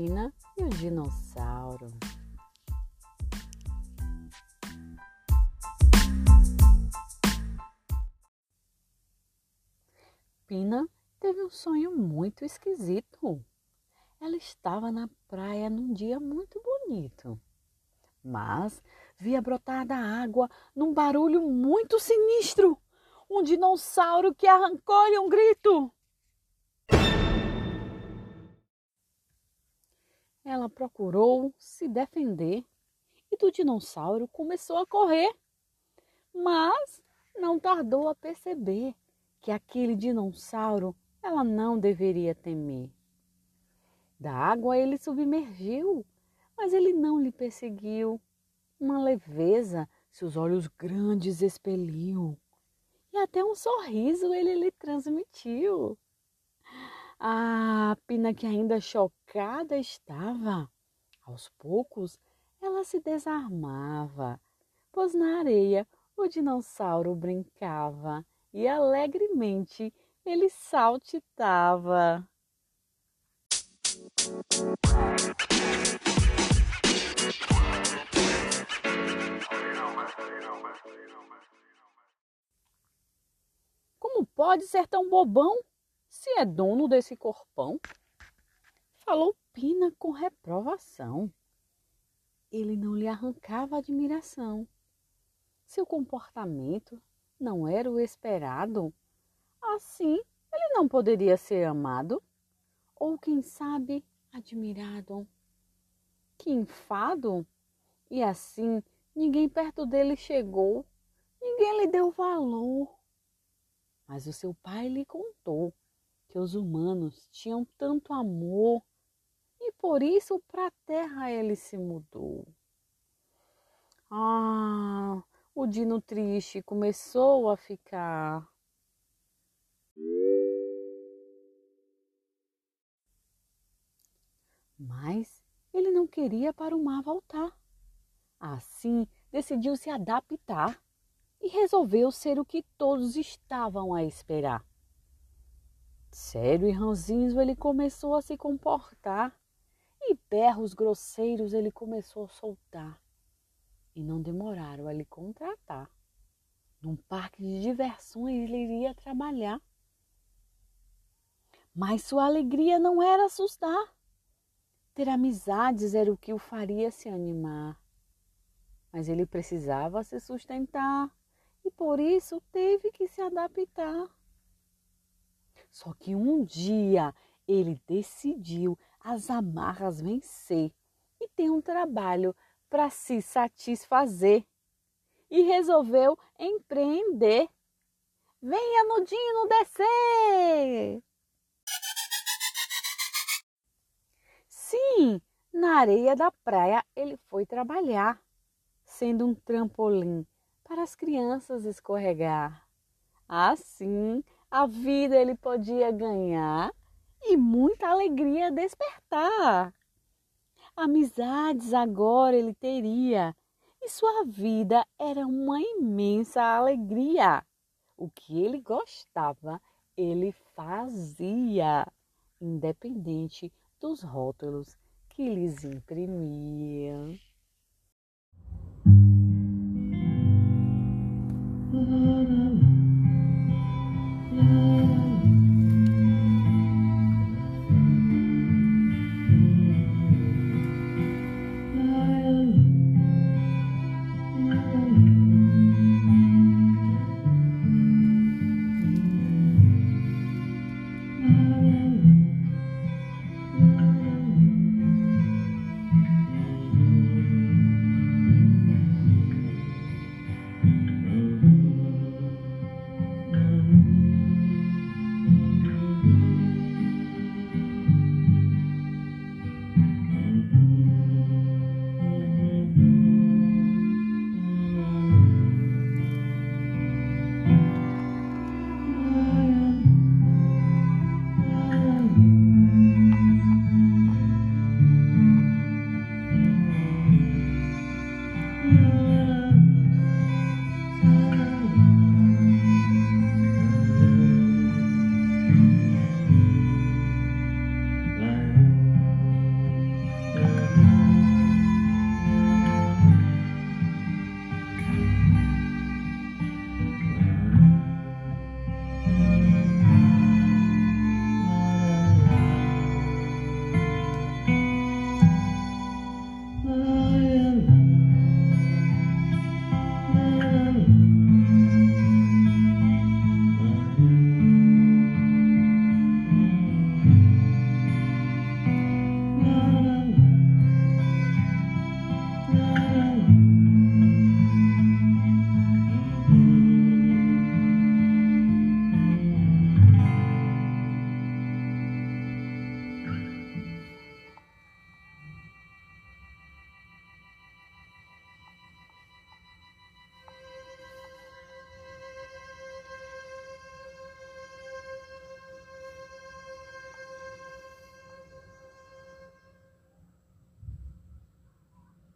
Pina e o dinossauro. Pina teve um sonho muito esquisito. Ela estava na praia num dia muito bonito, mas via brotar da água num barulho muito sinistro um dinossauro que arrancou-lhe um grito. Ela procurou se defender e do dinossauro começou a correr, mas não tardou a perceber que aquele dinossauro ela não deveria temer. Da água ele submergiu, mas ele não lhe perseguiu. Uma leveza seus olhos grandes expeliu, e até um sorriso ele lhe transmitiu. A Pina, que ainda chocada estava, aos poucos ela se desarmava, pois na areia o dinossauro brincava e alegremente ele saltitava. Como pode ser tão bobão se é dono desse corpão? Falou Pina com reprovação. Ele não lhe arrancava admiração. Seu comportamento não era o esperado. Assim, ele não poderia ser amado, ou quem sabe, admirado. Que enfado! E assim, ninguém perto dele chegou, ninguém lhe deu valor. Mas o seu pai lhe contou que os humanos tinham tanto amor e por isso para a terra ele se mudou. Ah, o Dino triste começou a ficar. Mas ele não queria para o mar voltar. Assim, decidiu se adaptar e resolveu ser o que todos estavam a esperar. Sério e ranzinho ele começou a se comportar e berros grosseiros ele começou a soltar e não demoraram a lhe contratar. Num parque de diversões ele iria trabalhar. Mas sua alegria não era assustar. Ter amizades era o que o faria se animar. Mas ele precisava se sustentar e por isso teve que se adaptar. Só que um dia ele decidiu as amarras vencer e ter um trabalho para se satisfazer e resolveu empreender. Venha no Dino descer! Sim, na areia da praia ele foi trabalhar, sendo um trampolim para as crianças escorregar. Assim, a vida ele podia ganhar e muita alegria despertar. Amizades agora ele teria e sua vida era uma imensa alegria. O que ele gostava, ele fazia, independente dos rótulos que lhes imprimiam.